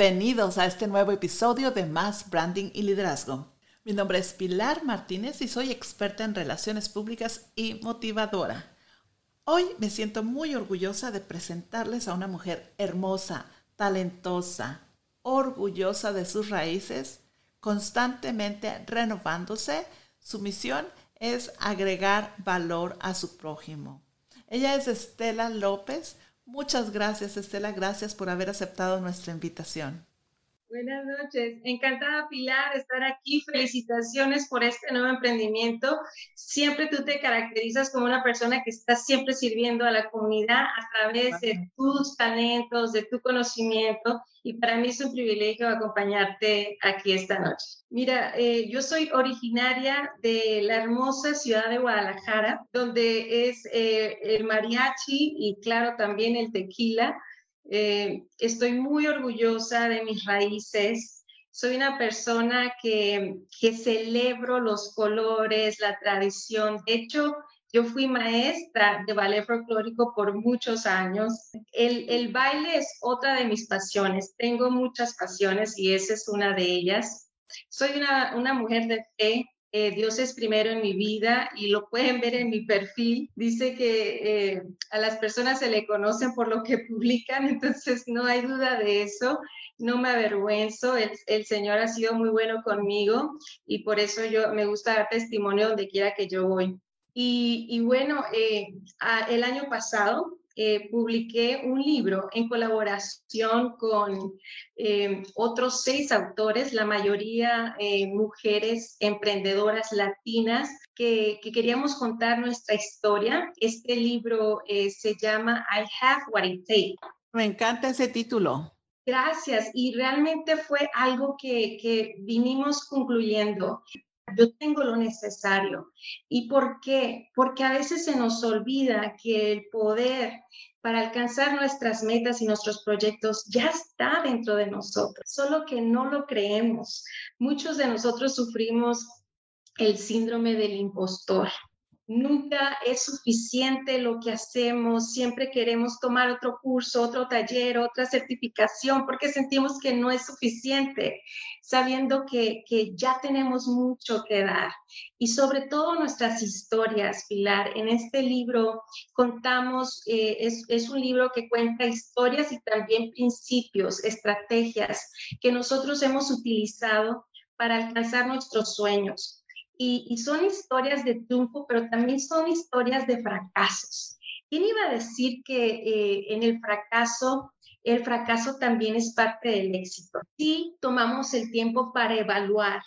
Bienvenidos a este nuevo episodio de Más Branding y Liderazgo. Mi nombre es Pilar Martínez y soy experta en relaciones públicas y motivadora. Hoy me siento muy orgullosa de presentarles a una mujer hermosa, talentosa, orgullosa de sus raíces, constantemente renovándose. Su misión es agregar valor a su prójimo. Ella es Estela López, Muchas gracias, Estela. Gracias por haber aceptado nuestra invitación. Buenas noches. Encantada, Pilar, de estar aquí. Felicitaciones por este nuevo emprendimiento. Siempre tú te caracterizas como una persona que está siempre sirviendo a la comunidad a través de tus talentos, de tu conocimiento. Y para mí es un privilegio acompañarte aquí esta noche. Mira, eh, yo soy originaria de la hermosa ciudad de Guadalajara, donde es eh, el mariachi y claro también el tequila eh, estoy muy orgullosa de mis raíces. Soy una persona que, que celebro los colores, la tradición. De hecho, yo fui maestra de ballet folclórico por muchos años. El, el, baile es otra de mis pasiones. Tengo muchas pasiones y esa es una de ellas. Soy una, una mujer de fe. Eh, Dios es primero en mi vida y lo pueden ver en mi perfil. Dice que eh, a las personas se le conocen por lo que publican, entonces no hay duda de eso. No me avergüenzo, el, el Señor ha sido muy bueno conmigo y por eso yo me gusta dar testimonio donde quiera que yo voy. Y, y bueno, eh, el año pasado eh, publiqué un libro en colaboración con eh, otros seis autores, la mayoría mujeres emprendedoras latinas, que, que, queríamos contar nuestra historia. Este libro se llama I Have What It Takes. Me encanta ese título. Gracias. Y realmente fue algo que, que vinimos concluyendo yo tengo lo necesario. ¿Y por qué? Porque a veces se nos olvida que el poder para alcanzar nuestras metas y nuestros proyectos ya está dentro de nosotros, solo que no lo creemos. Muchos de nosotros sufrimos el síndrome del impostor. Nunca es suficiente lo que hacemos, siempre queremos tomar otro curso, otro taller, otra certificación, porque sentimos que no es suficiente, sabiendo que, que ya tenemos mucho que dar. Y sobre todo nuestras historias, Pilar. En este libro contamos, eh, es, es un libro que cuenta historias y también principios, estrategias que nosotros hemos utilizado para alcanzar nuestros sueños y, son historias de triunfo, pero también son historias de fracasos. ¿Quién iba a decir que eh, en el fracaso, el fracaso también es parte del éxito? Si tomamos el tiempo para evaluar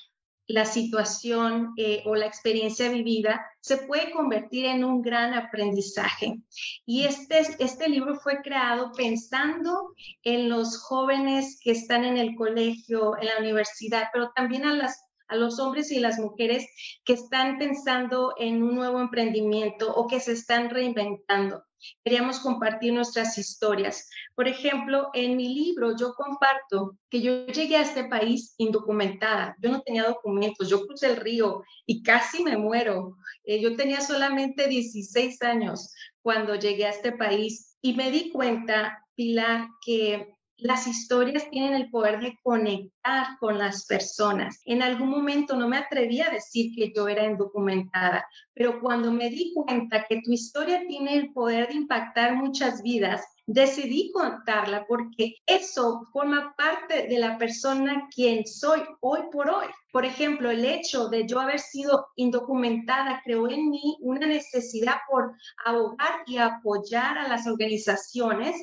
la situación eh, o la experiencia vivida, se puede convertir en un gran aprendizaje. Y este, este libro fue creado pensando en los jóvenes que están en el colegio, en la universidad, pero también a las a los hombres y las mujeres que están pensando en un nuevo emprendimiento o que se están reinventando. Queríamos compartir nuestras historias. Por ejemplo, en mi libro yo comparto que yo llegué a este país indocumentada. Yo no tenía documentos, yo crucé el río y casi me muero. Eh, yo tenía solamente 16 años cuando llegué a este país y me di cuenta, Pilar, que las historias tienen el poder de conectar con las personas. En algún momento no me atreví a decir que yo era indocumentada, pero cuando me di cuenta que tu historia tiene el poder de impactar muchas vidas, decidí contarla porque eso forma parte de la persona quien soy hoy por hoy. Por ejemplo, el hecho de yo haber sido indocumentada creó en mí una necesidad por abogar y apoyar a las organizaciones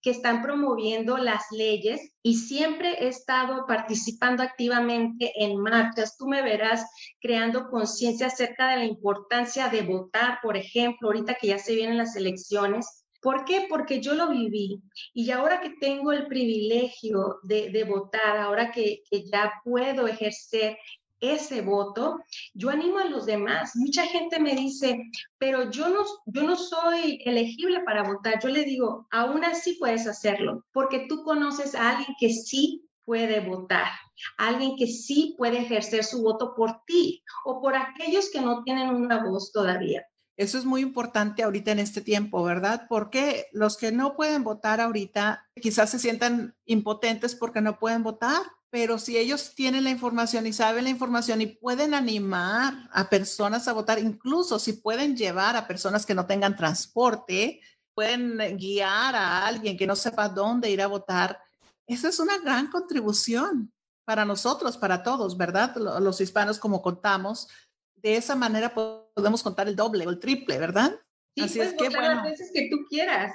que están promoviendo las leyes y siempre he estado participando activamente en marchas. Tú me verás creando conciencia acerca de la importancia de votar, por ejemplo, ahorita que ya se vienen las elecciones ¿Por qué? Porque yo lo viví y ahora que tengo el privilegio de, votar, ahora que, ya puedo ejercer ese voto, yo animo a los demás. Mucha gente me dice, pero yo no, soy elegible para votar. Yo le digo, aún así puedes hacerlo, porque tú conoces a alguien que sí puede votar, alguien que sí puede ejercer su voto por ti o por aquellos que no tienen una voz todavía. Eso es muy importante ahorita en este tiempo, ¿verdad? Porque los que no pueden votar ahorita quizás se sientan impotentes porque no pueden votar, pero si ellos tienen la información y saben la información y pueden animar a personas a votar, incluso si pueden llevar a personas que no tengan transporte, pueden guiar a alguien que no sepa dónde ir a votar, esa es una gran contribución para nosotros, para todos, ¿verdad? Los hispanos, como contamos, de esa manera podemos contar el doble o el triple, ¿verdad? Sí, Así es que bueno. las veces que tú quieras.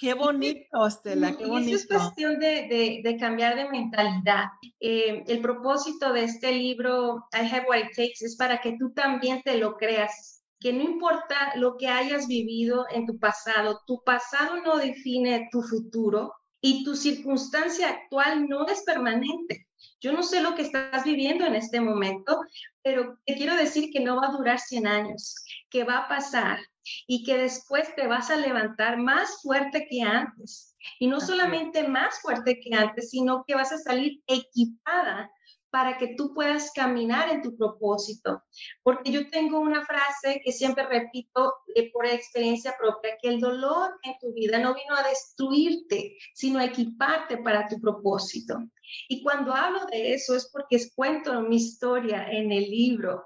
Qué bonito, Estela, qué bonito. Y eso es cuestión de, de, cambiar de mentalidad. Eh, el propósito de este libro, I Have What It Takes, es para que tú también te lo creas. Que no importa lo que hayas vivido en tu pasado, tu pasado no define tu futuro y tu circunstancia actual no es permanente. Yo no sé lo que estás viviendo en este momento, pero te quiero decir que no va a durar 100 años, que va a pasar y que después te vas a levantar más fuerte que antes. Y no solamente más fuerte que antes, sino que vas a salir equipada para que tú puedas caminar en tu propósito. Porque yo tengo una frase que siempre repito por experiencia propia, que el dolor en tu vida no vino a destruirte, sino a equiparte para tu propósito. Y cuando hablo de eso es porque cuento mi historia en el libro,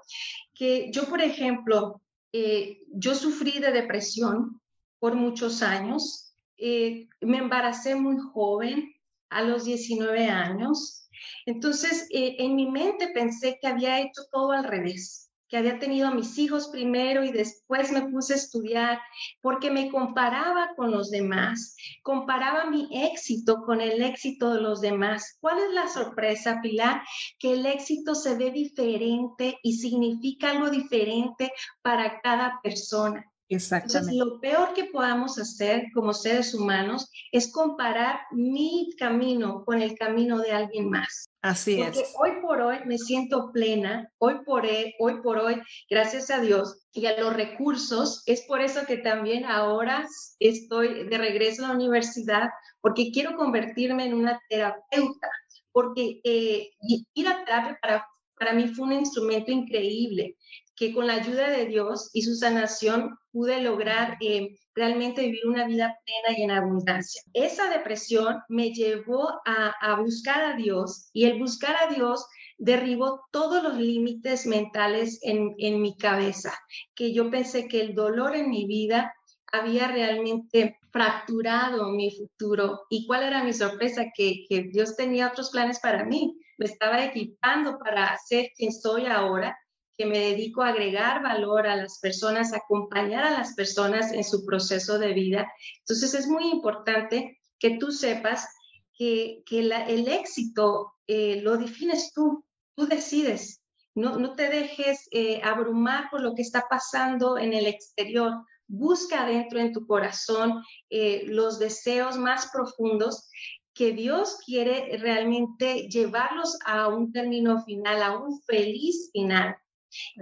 que yo, por ejemplo, eh, yo sufrí de depresión por muchos años, eh, me embaracé muy joven, a los 19 años, entonces, eh, en mi mente pensé que había hecho todo al revés, que había tenido a mis hijos primero y después me puse a estudiar porque me comparaba con los demás, comparaba mi éxito con el éxito de los demás. ¿Cuál es la sorpresa, Pilar? Que el éxito se ve diferente y significa algo diferente para cada persona. Exactamente. Entonces, lo peor que podamos hacer como seres humanos es comparar mi camino con el camino de alguien más. Así Porque hoy por hoy me siento plena, hoy por hoy, hoy por hoy, gracias a Dios y a los recursos, es por eso que también ahora estoy de regreso a la universidad, porque quiero convertirme en una terapeuta, porque eh, ir a terapia para, para mí fue un instrumento increíble que con la ayuda de Dios y su sanación pude lograr eh, realmente vivir una vida plena y en abundancia. Esa depresión me llevó a, buscar a Dios y el buscar a Dios derribó todos los límites mentales en, mi cabeza, que yo pensé que el dolor en mi vida había realmente fracturado mi futuro. ¿Y cuál era mi sorpresa? Que Dios tenía otros planes para mí. Me estaba equipando para ser quien soy ahora que me dedico a agregar valor a las personas, acompañar a las personas en su proceso de vida. Entonces es muy importante que tú sepas que, que el éxito eh, lo defines tú, tú decides. No, no te dejes eh, abrumar por lo que está pasando en el exterior. Busca dentro en tu corazón eh, los deseos más profundos que Dios quiere realmente llevarlos a un término final, a un feliz final.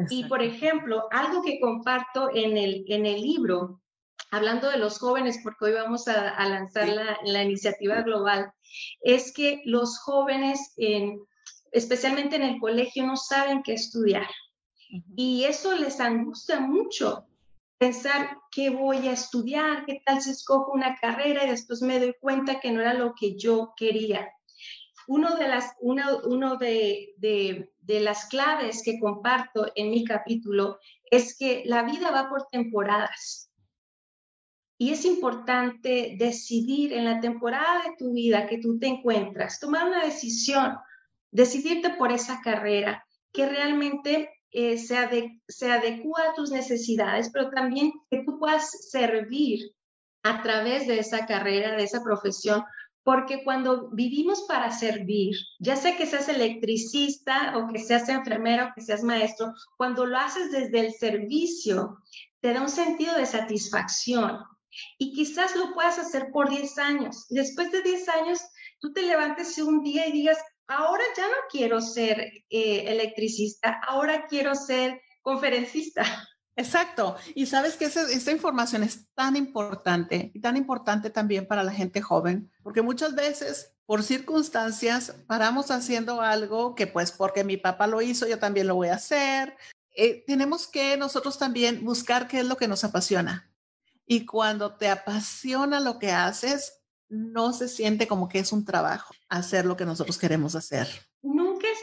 Y por ejemplo, algo que comparto en el, en el libro, hablando de los jóvenes, porque hoy vamos a, lanzar la, la, iniciativa global, es que los jóvenes, en, especialmente en el colegio, no saben qué estudiar. Y eso les angustia mucho, pensar qué voy a estudiar, qué tal si escojo una carrera y después me doy cuenta que no era lo que yo quería. Uno de las, uno de, de, de las claves que comparto en mi capítulo es que la vida va por temporadas. Y es importante decidir en la temporada de tu vida que tú te encuentras, tomar una decisión, decidirte por esa carrera que realmente eh, se, se adecua a tus necesidades, pero también que tú puedas servir a través de esa carrera, de esa profesión, porque cuando vivimos para servir, ya sea que seas electricista o que seas enfermero o que seas maestro, cuando lo haces desde el servicio, te da un sentido de satisfacción. Y quizás lo puedas hacer por 10 años. Después de 10 años, tú te levantes un día y digas, ahora ya no quiero ser eh, electricista, ahora quiero ser conferencista. Exacto. Y sabes que esta información es tan importante y tan importante también para la gente joven, porque muchas veces por circunstancias paramos haciendo algo que pues porque mi papá lo hizo, yo también lo voy a hacer. eh, tenemos que nosotros también buscar qué es lo que nos apasiona. Y cuando te apasiona lo que haces, no se siente como que es un trabajo hacer lo que nosotros queremos hacer.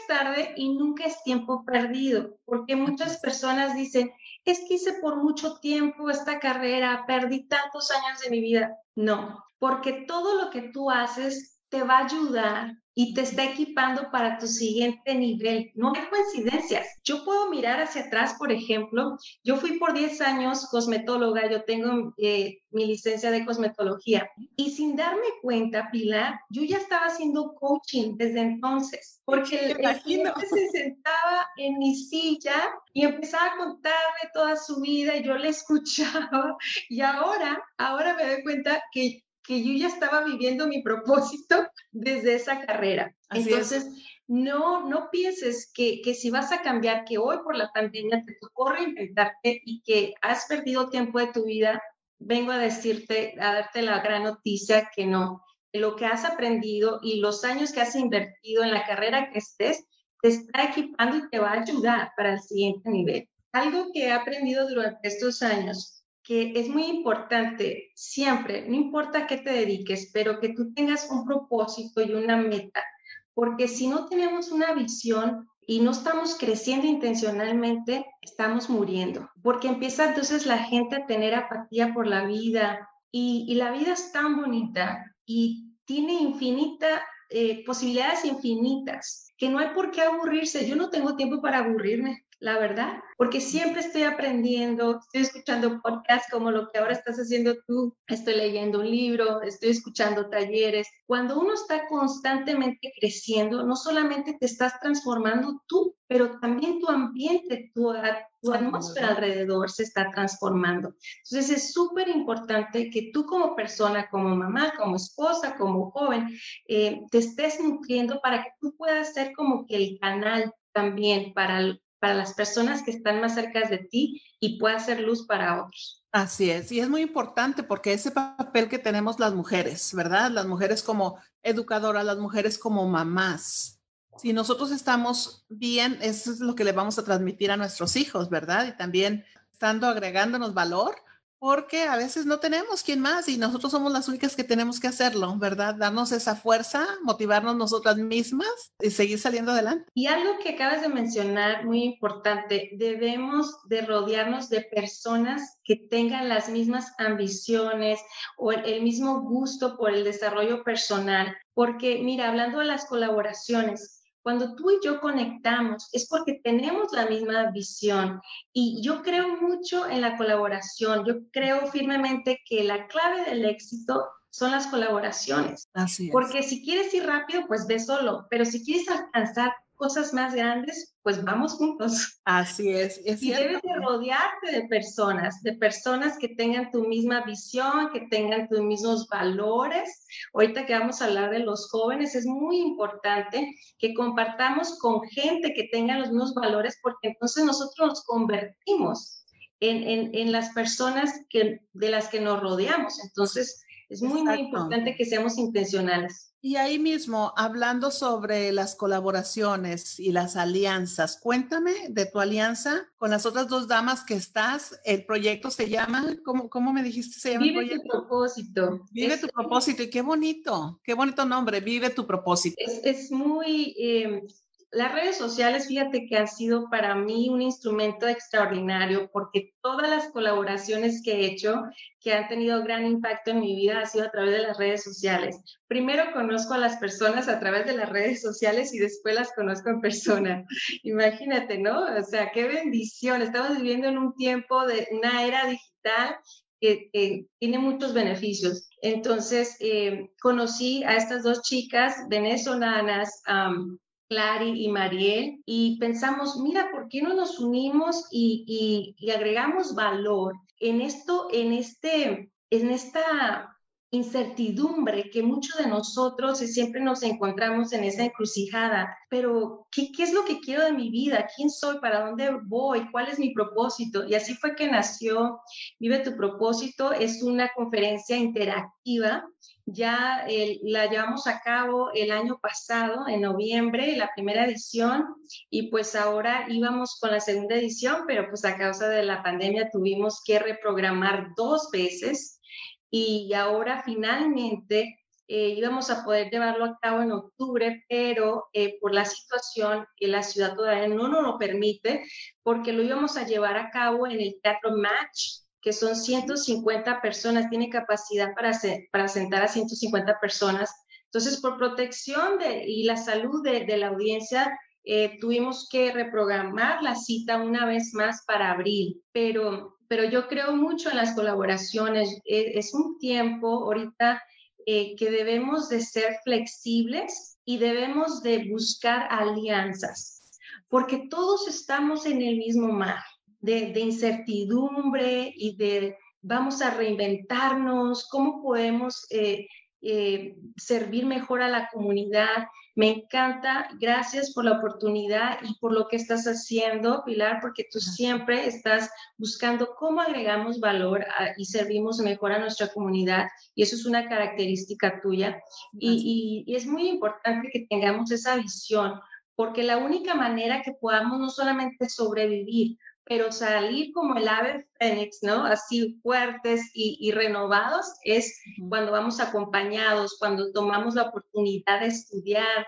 Es tarde y nunca es tiempo perdido, porque muchas personas dicen, es que hice por mucho tiempo esta carrera, perdí tantos años de mi vida. No, porque todo lo que tú haces te va a ayudar y te está equipando para tu siguiente nivel. No hay coincidencias. Yo puedo mirar hacia atrás, por ejemplo, yo fui por 10 años cosmetóloga, yo tengo eh, mi licencia de cosmetología y sin darme cuenta, Pilar, yo ya estaba haciendo coaching desde entonces, porque el, el cliente se sentaba en mi silla y empezaba a contarme toda su vida y yo le escuchaba y ahora, ahora me doy cuenta que que yo ya estaba viviendo mi propósito desde esa carrera. Entonces, no, no pienses que, que, si vas a cambiar, que hoy por la pandemia te tocó reinventarte y que has perdido tiempo de tu vida, vengo a decirte, a darte la gran noticia que no. Lo que has aprendido y los años que has invertido en la carrera que estés, te está equipando y te va a ayudar para el siguiente nivel. Algo que he aprendido durante estos años que es muy importante siempre, no importa a qué te dediques, pero que tú tengas un propósito y una meta, porque si no tenemos una visión y no estamos creciendo intencionalmente, estamos muriendo, porque empieza entonces la gente a tener apatía por la vida y, la vida es tan bonita y tiene infinita eh, posibilidades infinitas, que no hay por qué aburrirse. Yo no tengo tiempo para aburrirme la verdad, porque siempre estoy aprendiendo, estoy escuchando podcasts como lo que ahora estás haciendo tú, estoy leyendo un libro, estoy escuchando talleres. Cuando uno está constantemente creciendo, no solamente te estás transformando tú, pero también tu ambiente, tu, tu atmósfera alrededor se está transformando. Entonces es súper importante que tú como persona, como mamá, como esposa, como joven, eh, te estés nutriendo para que tú puedas ser como que el canal también para para las personas que están más cerca de ti y pueda ser luz para otros. Así es, y es muy importante porque ese papel que tenemos las mujeres, ¿verdad? Las mujeres como educadoras, las mujeres como mamás. Si nosotros estamos bien, eso es lo que le vamos a transmitir a nuestros hijos, ¿verdad? Y también estando agregándonos valor, porque a veces no tenemos quien más y nosotros somos las únicas que tenemos que hacerlo, ¿verdad? Darnos esa fuerza, motivarnos nosotras mismas y seguir saliendo adelante. Y algo que acabas de mencionar, muy importante, debemos de rodearnos de personas que tengan las mismas ambiciones o el mismo gusto por el desarrollo personal, porque mira, hablando de las colaboraciones, cuando tú y yo conectamos es porque tenemos la misma visión y yo creo mucho en la colaboración. Yo creo firmemente que la clave del éxito son las colaboraciones. Así Porque si quieres ir rápido, pues ve solo, pero si quieres alcanzar cosas más grandes, pues vamos juntos. Así es. y debes de rodearte de personas, de personas que tengan tu misma visión, que tengan tus mismos valores. Ahorita que vamos a hablar de los jóvenes, es muy importante que compartamos con gente que tenga los mismos valores, porque entonces nosotros nos convertimos en, en, en las personas que, de las que nos rodeamos. Entonces, es muy, muy importante que seamos intencionales. Y ahí mismo, hablando sobre las colaboraciones y las alianzas, cuéntame de tu alianza con las otras dos damas que estás. El proyecto se llama, ¿cómo, cómo me dijiste se llama? Vive tu propósito. Vive tu propósito y qué bonito, qué bonito nombre, Vive tu propósito. Es, es muy, eh, las redes sociales, fíjate que han sido para mí un instrumento extraordinario porque todas las colaboraciones que he hecho que han tenido gran impacto en mi vida ha sido a través de las redes sociales. Primero conozco a las personas a través de las redes sociales y después las conozco en persona. Imagínate, ¿no? O sea, qué bendición. Estamos viviendo en un tiempo de una era digital que, tiene muchos beneficios. Entonces, eh, conocí a estas dos chicas venezolanas, Clary y Mariel, y pensamos, mira, ¿por qué no nos unimos y, agregamos valor en esto, en este, en esta incertidumbre que muchos de nosotros siempre nos encontramos en esa encrucijada. Pero, ¿qué, ¿qué es lo que quiero de mi vida? ¿Quién soy? ¿Para dónde voy? ¿Cuál es mi propósito? Y así fue que nació Vive tu propósito. Es una conferencia interactiva ya la llevamos a cabo el año pasado, en noviembre, la primera edición, y pues ahora íbamos con la segunda edición, pero pues a causa de la pandemia tuvimos que reprogramar dos veces y ahora finalmente eh, íbamos a poder llevarlo a cabo en octubre, pero eh, por la situación que la ciudad todavía no nos lo permite, porque lo íbamos a llevar a cabo en el Teatro Match que son 150 personas, tiene capacidad para, para sentar a 150 personas. Entonces, por protección de, y la salud de, de la audiencia, eh, tuvimos que reprogramar la cita una vez más para abril, pero, pero yo creo mucho en las colaboraciones. E, es, un tiempo ahorita eh, que debemos de ser flexibles y debemos de buscar alianzas, porque todos estamos en el mismo mar de, incertidumbre y de vamos a reinventarnos, cómo podemos eh, eh, servir mejor a la comunidad. Me encanta, gracias por la oportunidad y por lo que estás haciendo, Pilar, porque tú siempre estás buscando cómo agregamos valor y servimos mejor a nuestra comunidad y eso es una característica tuya. y es muy importante que tengamos esa visión, porque la única manera que podamos no solamente sobrevivir, pero salir como el ave fénix, ¿no? Así fuertes y, renovados es cuando vamos acompañados, cuando tomamos la oportunidad de estudiar,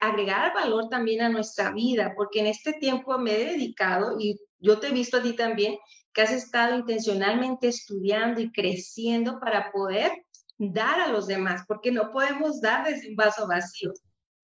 agregar valor también a nuestra vida, porque en este tiempo me he dedicado y yo te he visto a ti también que has estado intencionalmente estudiando y creciendo para poder dar a los demás, porque no podemos dar desde un vaso vacío.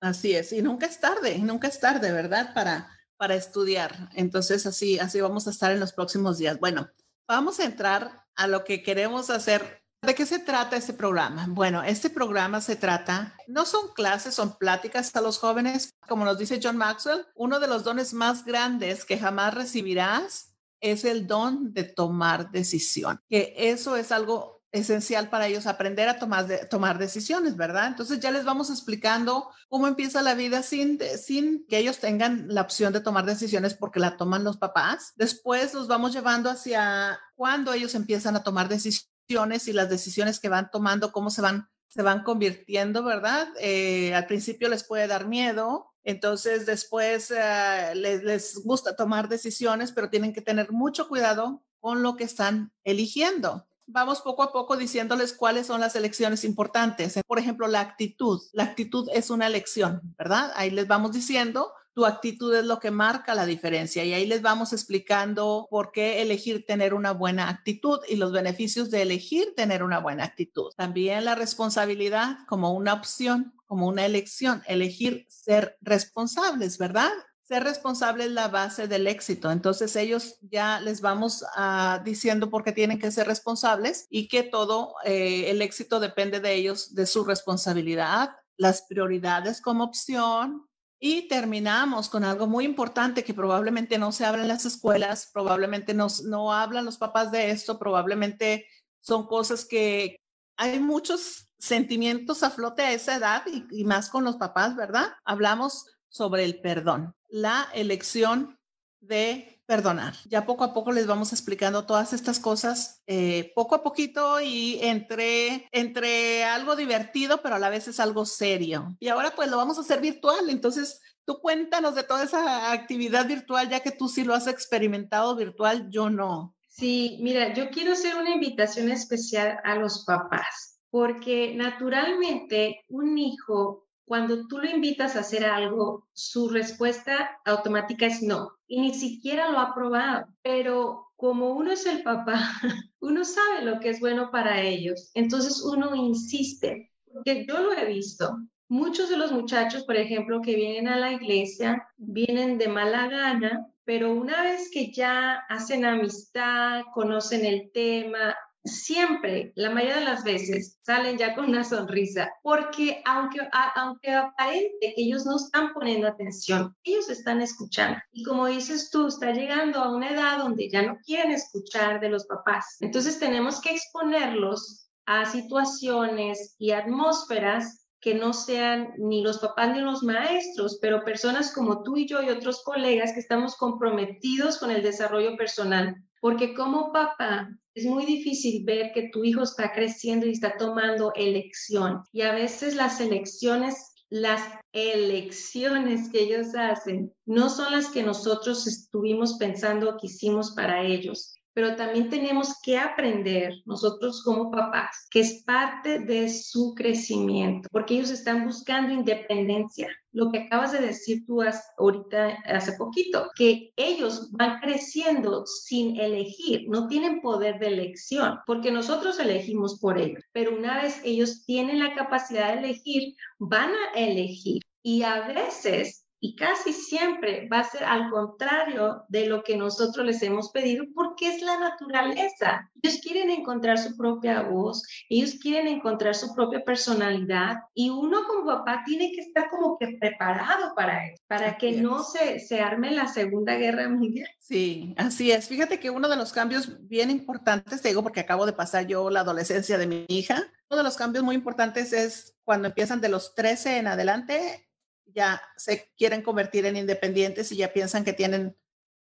Así es, y nunca es tarde, nunca es tarde, ¿verdad? Para para estudiar. Entonces, así, así vamos a estar en los próximos días. Bueno, vamos a entrar a lo que queremos hacer. ¿De qué se trata este programa? Bueno, este programa se trata, no son clases, son pláticas a los jóvenes. Como nos dice John Maxwell, uno de los dones más grandes que jamás recibirás es el don de tomar decisión, que eso es algo esencial para ellos aprender a tomar, tomar decisiones, ¿verdad? Entonces ya les vamos explicando cómo empieza la vida sin, sin que ellos tengan la opción de tomar decisiones porque la toman los papás. Después los vamos llevando hacia cuando ellos empiezan a tomar decisiones y las decisiones que van tomando, cómo se van, se van convirtiendo, ¿verdad? Eh, al principio les puede dar miedo, entonces después eh, les, les gusta tomar decisiones, pero tienen que tener mucho cuidado con lo que están eligiendo vamos poco a poco diciéndoles cuáles son las elecciones importantes. Por ejemplo, la actitud. La actitud es una elección, ¿verdad? Ahí les vamos diciendo, tu actitud es lo que marca la diferencia y ahí les vamos explicando por qué elegir tener una buena actitud y los beneficios de elegir tener una buena actitud. También la responsabilidad como una opción, como una elección, elegir ser responsables, ¿verdad? Ser responsable es la base del éxito. Entonces ellos ya les vamos ah, diciendo por qué tienen que ser responsables y que todo eh, el éxito depende de ellos, de su responsabilidad, las prioridades como opción. Y terminamos con algo muy importante que probablemente no se habla en las escuelas, probablemente no, no hablan los papás de esto, probablemente son cosas que hay muchos sentimientos a flote a esa edad y más con los papás, ¿verdad? Hablamos sobre el perdón la elección de perdonar. Ya poco a poco les vamos explicando todas estas cosas, eh, poco a poquito y entre, entre algo divertido, pero a la vez es algo serio. Y ahora pues lo vamos a hacer virtual, entonces tú cuéntanos de toda esa actividad virtual, ya que tú sí lo has experimentado virtual, yo no. Sí, mira, yo quiero hacer una invitación especial a los papás, porque naturalmente un hijo cuando tú lo invitas a hacer algo, su respuesta automática es no. Y ni siquiera lo ha probado. Pero como uno es el papá, uno sabe lo que es bueno para ellos. Entonces uno insiste. Porque yo lo he visto. Muchos de los muchachos, por ejemplo, que vienen a la iglesia, vienen de mala gana, pero una vez que ya hacen amistad, conocen el tema, siempre, la mayoría de las veces, salen ya con una sonrisa, porque aunque, aunque aparente que ellos no están poniendo atención, ellos están escuchando. Y como dices tú, está llegando a una edad donde ya no quieren escuchar de los papás. Entonces tenemos que exponerlos a situaciones y atmósferas que no sean ni los papás ni los maestros, pero personas como tú y yo y otros colegas que estamos comprometidos con el desarrollo personal. Porque como papá es muy difícil ver que tu hijo está creciendo y está tomando elección. Y a veces las elecciones las elecciones que ellos hacen no son las que nosotros estuvimos pensando que hicimos para ellos pero también tenemos que aprender nosotros como papás, que es parte de su crecimiento, porque ellos están buscando independencia. Lo que acabas de decir tú ahorita hace poquito, que ellos van creciendo sin elegir, no tienen poder de elección, porque nosotros elegimos por ellos, pero una vez ellos tienen la capacidad de elegir, van a elegir. Y a veces y casi siempre va a ser al contrario de lo que nosotros les hemos pedido porque es la naturaleza. Ellos quieren encontrar su propia voz, ellos quieren encontrar su propia personalidad y uno como papá tiene que estar como que preparado para eso, para que no se, se arme la Segunda Guerra Mundial. Sí, así es. Fíjate que uno de los cambios bien importantes, te digo porque acabo de pasar yo la adolescencia de mi hija, uno de los cambios muy importantes es cuando empiezan de los 13 en adelante ya se quieren convertir en independientes y ya piensan que tienen,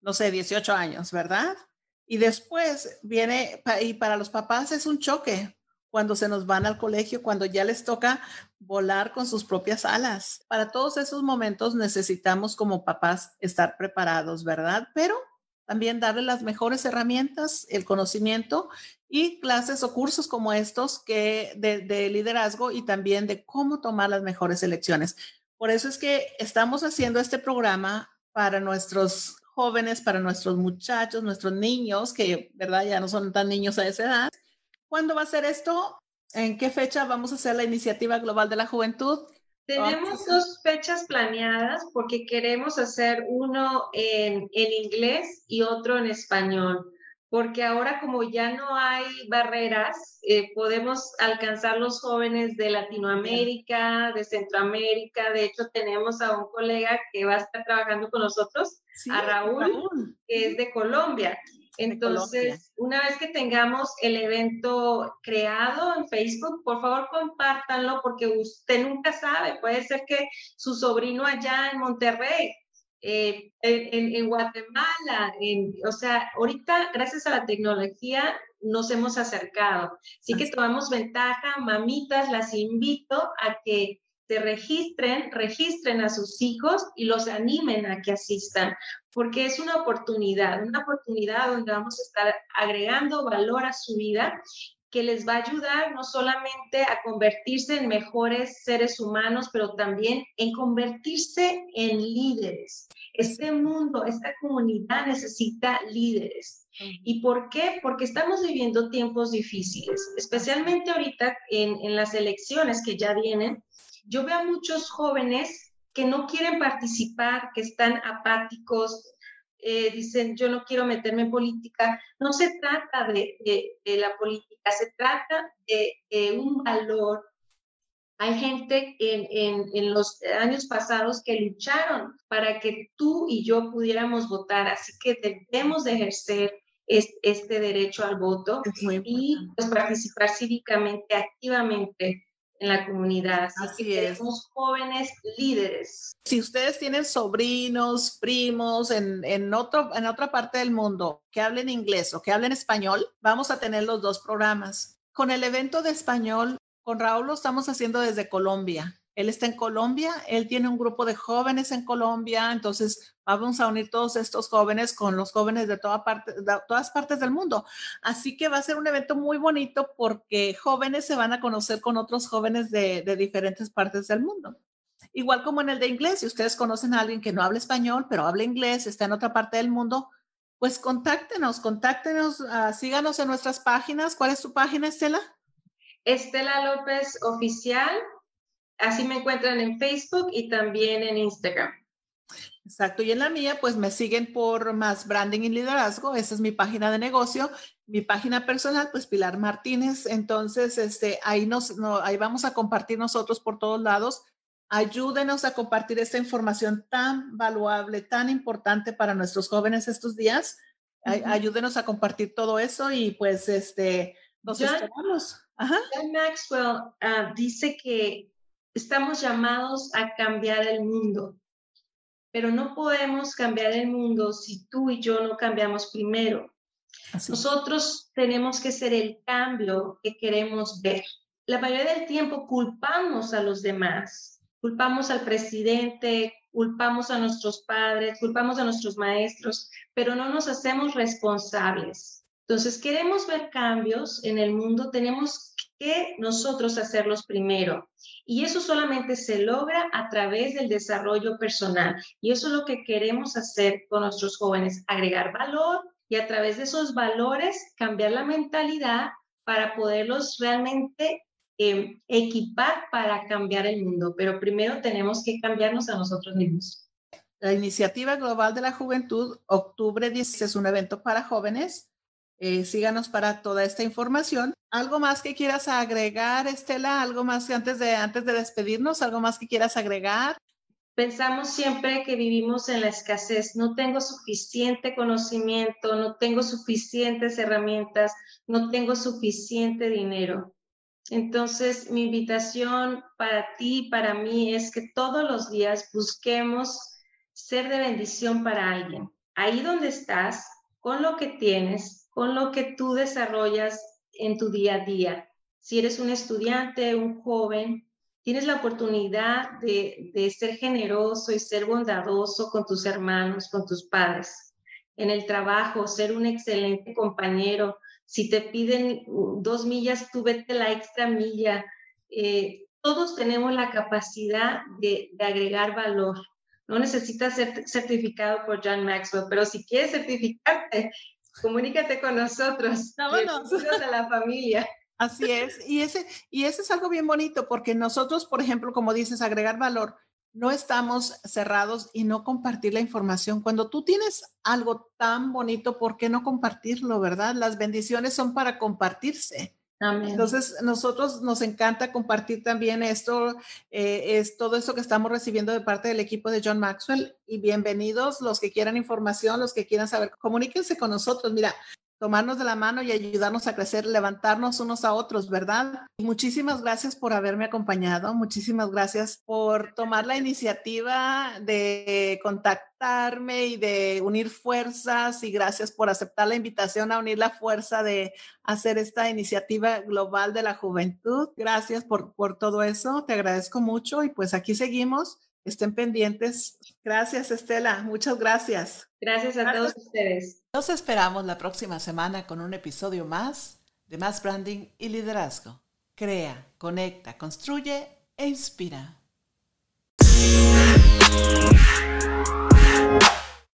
no sé, 18 años, ¿verdad? Y después viene, y para los papás es un choque cuando se nos van al colegio, cuando ya les toca volar con sus propias alas. Para todos esos momentos necesitamos como papás estar preparados, ¿verdad? Pero también darle las mejores herramientas, el conocimiento y clases o cursos como estos que de, de liderazgo y también de cómo tomar las mejores elecciones. Por eso es que estamos haciendo este programa para nuestros jóvenes, para nuestros muchachos, nuestros niños, que verdad ya no son tan niños a esa edad. ¿Cuándo va a ser esto? ¿En qué fecha vamos a hacer la iniciativa global de la juventud? Tenemos dos fechas planeadas porque queremos hacer uno en, en inglés y otro en español porque ahora como ya no hay barreras, eh, podemos alcanzar los jóvenes de Latinoamérica, de Centroamérica. De hecho, tenemos a un colega que va a estar trabajando con nosotros, a Raúl, que es de Colombia. Entonces, una vez que tengamos el evento creado en Facebook, por favor compártanlo porque usted nunca sabe, puede ser que su sobrino allá en Monterrey eh, en, Guatemala, o sea, ahorita gracias a la tecnología nos hemos acercado. Así que tomamos ventaja, mamitas, las invito a que se registren, registren a sus hijos y los animen a que asistan, porque es una oportunidad, una oportunidad donde vamos a estar agregando valor a su vida que les va a ayudar no solamente a convertirse en mejores seres humanos, pero también en convertirse en líderes. Este mundo, esta comunidad necesita líderes. ¿Y por qué? Porque estamos viviendo tiempos difíciles, especialmente ahorita en, en las elecciones que ya vienen. Yo veo a muchos jóvenes que no quieren participar, que están apáticos, eh, dicen yo no quiero meterme en política, no se trata de, la política, se trata de, un valor. Hay gente en, en, los años pasados que lucharon para que tú y yo pudiéramos votar, así que debemos de ejercer este, derecho al voto y pues, participar cívicamente, activamente en la comunidad. Así, que somos jóvenes líderes. Si ustedes tienen sobrinos, primos en, en, otro, en otra parte del mundo que hablen inglés o que hablen español, vamos a tener los dos programas. Con el evento de español, con Raúl lo estamos haciendo desde Colombia. Él está en Colombia, él tiene un grupo de jóvenes en Colombia, entonces vamos a unir todos estos jóvenes con los jóvenes de, toda parte, de todas partes del mundo. Así que va a ser un evento muy bonito porque jóvenes se van a conocer con otros jóvenes de, diferentes partes del mundo. Igual como en el de inglés, si ustedes conocen a alguien que no habla español, pero habla inglés, está en otra parte del mundo, pues contáctenos, contáctenos, uh, síganos en nuestras páginas. ¿Cuál es tu página, Estela? Estela López Oficial Así me encuentran en Facebook y también en Instagram. Exacto. Y en la mía, pues me siguen por más branding y liderazgo. Esa es mi página de negocio. Mi página personal, pues Pilar Martínez. Entonces, este, ahí nos, ahí vamos a compartir nosotros por todos lados. Ayúdenos a compartir esta información tan valuable, tan importante para nuestros jóvenes estos días. Ayúdenos a compartir todo eso y pues, este, nos esperamos John Maxwell ah, dice que estamos llamados a cambiar el mundo, pero no podemos cambiar el mundo si tú y yo no cambiamos primero. Nosotros tenemos que ser el cambio que queremos ver. La mayoría del tiempo culpamos a los demás, culpamos al presidente, culpamos a nuestros padres, culpamos a nuestros maestros, pero no nos hacemos responsables. Entonces, queremos ver cambios en el mundo, tenemos que nosotros hacerlos primero. Y eso solamente se logra a través del desarrollo personal. Y eso es lo que queremos hacer con nuestros jóvenes, agregar valor y a través de esos valores cambiar la mentalidad para poderlos realmente em, equipar para cambiar el mundo. Pero primero tenemos que cambiarnos a nosotros mismos. La Iniciativa Global de la Juventud, octubre 10, es un evento para jóvenes eh, síganos para toda esta información. ¿Algo más que quieras agregar, Estela? ¿Algo más que antes de, antes de despedirnos? ¿Algo más que quieras agregar? Pensamos siempre que vivimos en la escasez. No tengo suficiente conocimiento, no tengo suficientes herramientas, no tengo suficiente dinero. Entonces, mi invitación para ti, para mí, es que todos los días busquemos ser de bendición para alguien. Ahí donde estás, con lo que tienes, con lo que tú desarrollas en tu día a día. Si eres un estudiante, un joven, tienes la oportunidad de, ser generoso y ser bondadoso con tus hermanos, con tus padres. En el trabajo, ser un excelente compañero. Si te piden dos millas, tú vete la extra milla. Eh, todos tenemos la capacidad de, agregar valor. No necesitas ser certificado por John Maxwell, pero si quieres certificarte, comunícate con nosotros. Vámonos. a la familia. Así es. Y ese, y ese es algo bien bonito porque nosotros, por ejemplo, como dices, agregar valor, no estamos cerrados y no compartir la información. Cuando tú tienes algo tan bonito, ¿por qué no compartirlo, verdad? Las bendiciones son para compartirse. Entonces, nosotros nos encanta compartir también esto, eh, es todo esto que estamos recibiendo de parte del equipo de John Maxwell. Y bienvenidos los que quieran información, los que quieran saber, comuníquense con nosotros. Mira, tomarnos de la mano y ayudarnos a crecer, levantarnos unos a otros, ¿verdad? Muchísimas gracias por haberme acompañado, muchísimas gracias por tomar la iniciativa de contactarme y de unir fuerzas y gracias por aceptar la invitación a unir la fuerza de hacer esta iniciativa global de la juventud. Gracias por, por todo eso, te agradezco mucho y pues aquí seguimos estén pendientes. Gracias, Estela. Muchas gracias. Gracias a todos ustedes. Nos esperamos la próxima semana con un episodio más de Más Branding y Liderazgo. Crea, conecta, construye e inspira.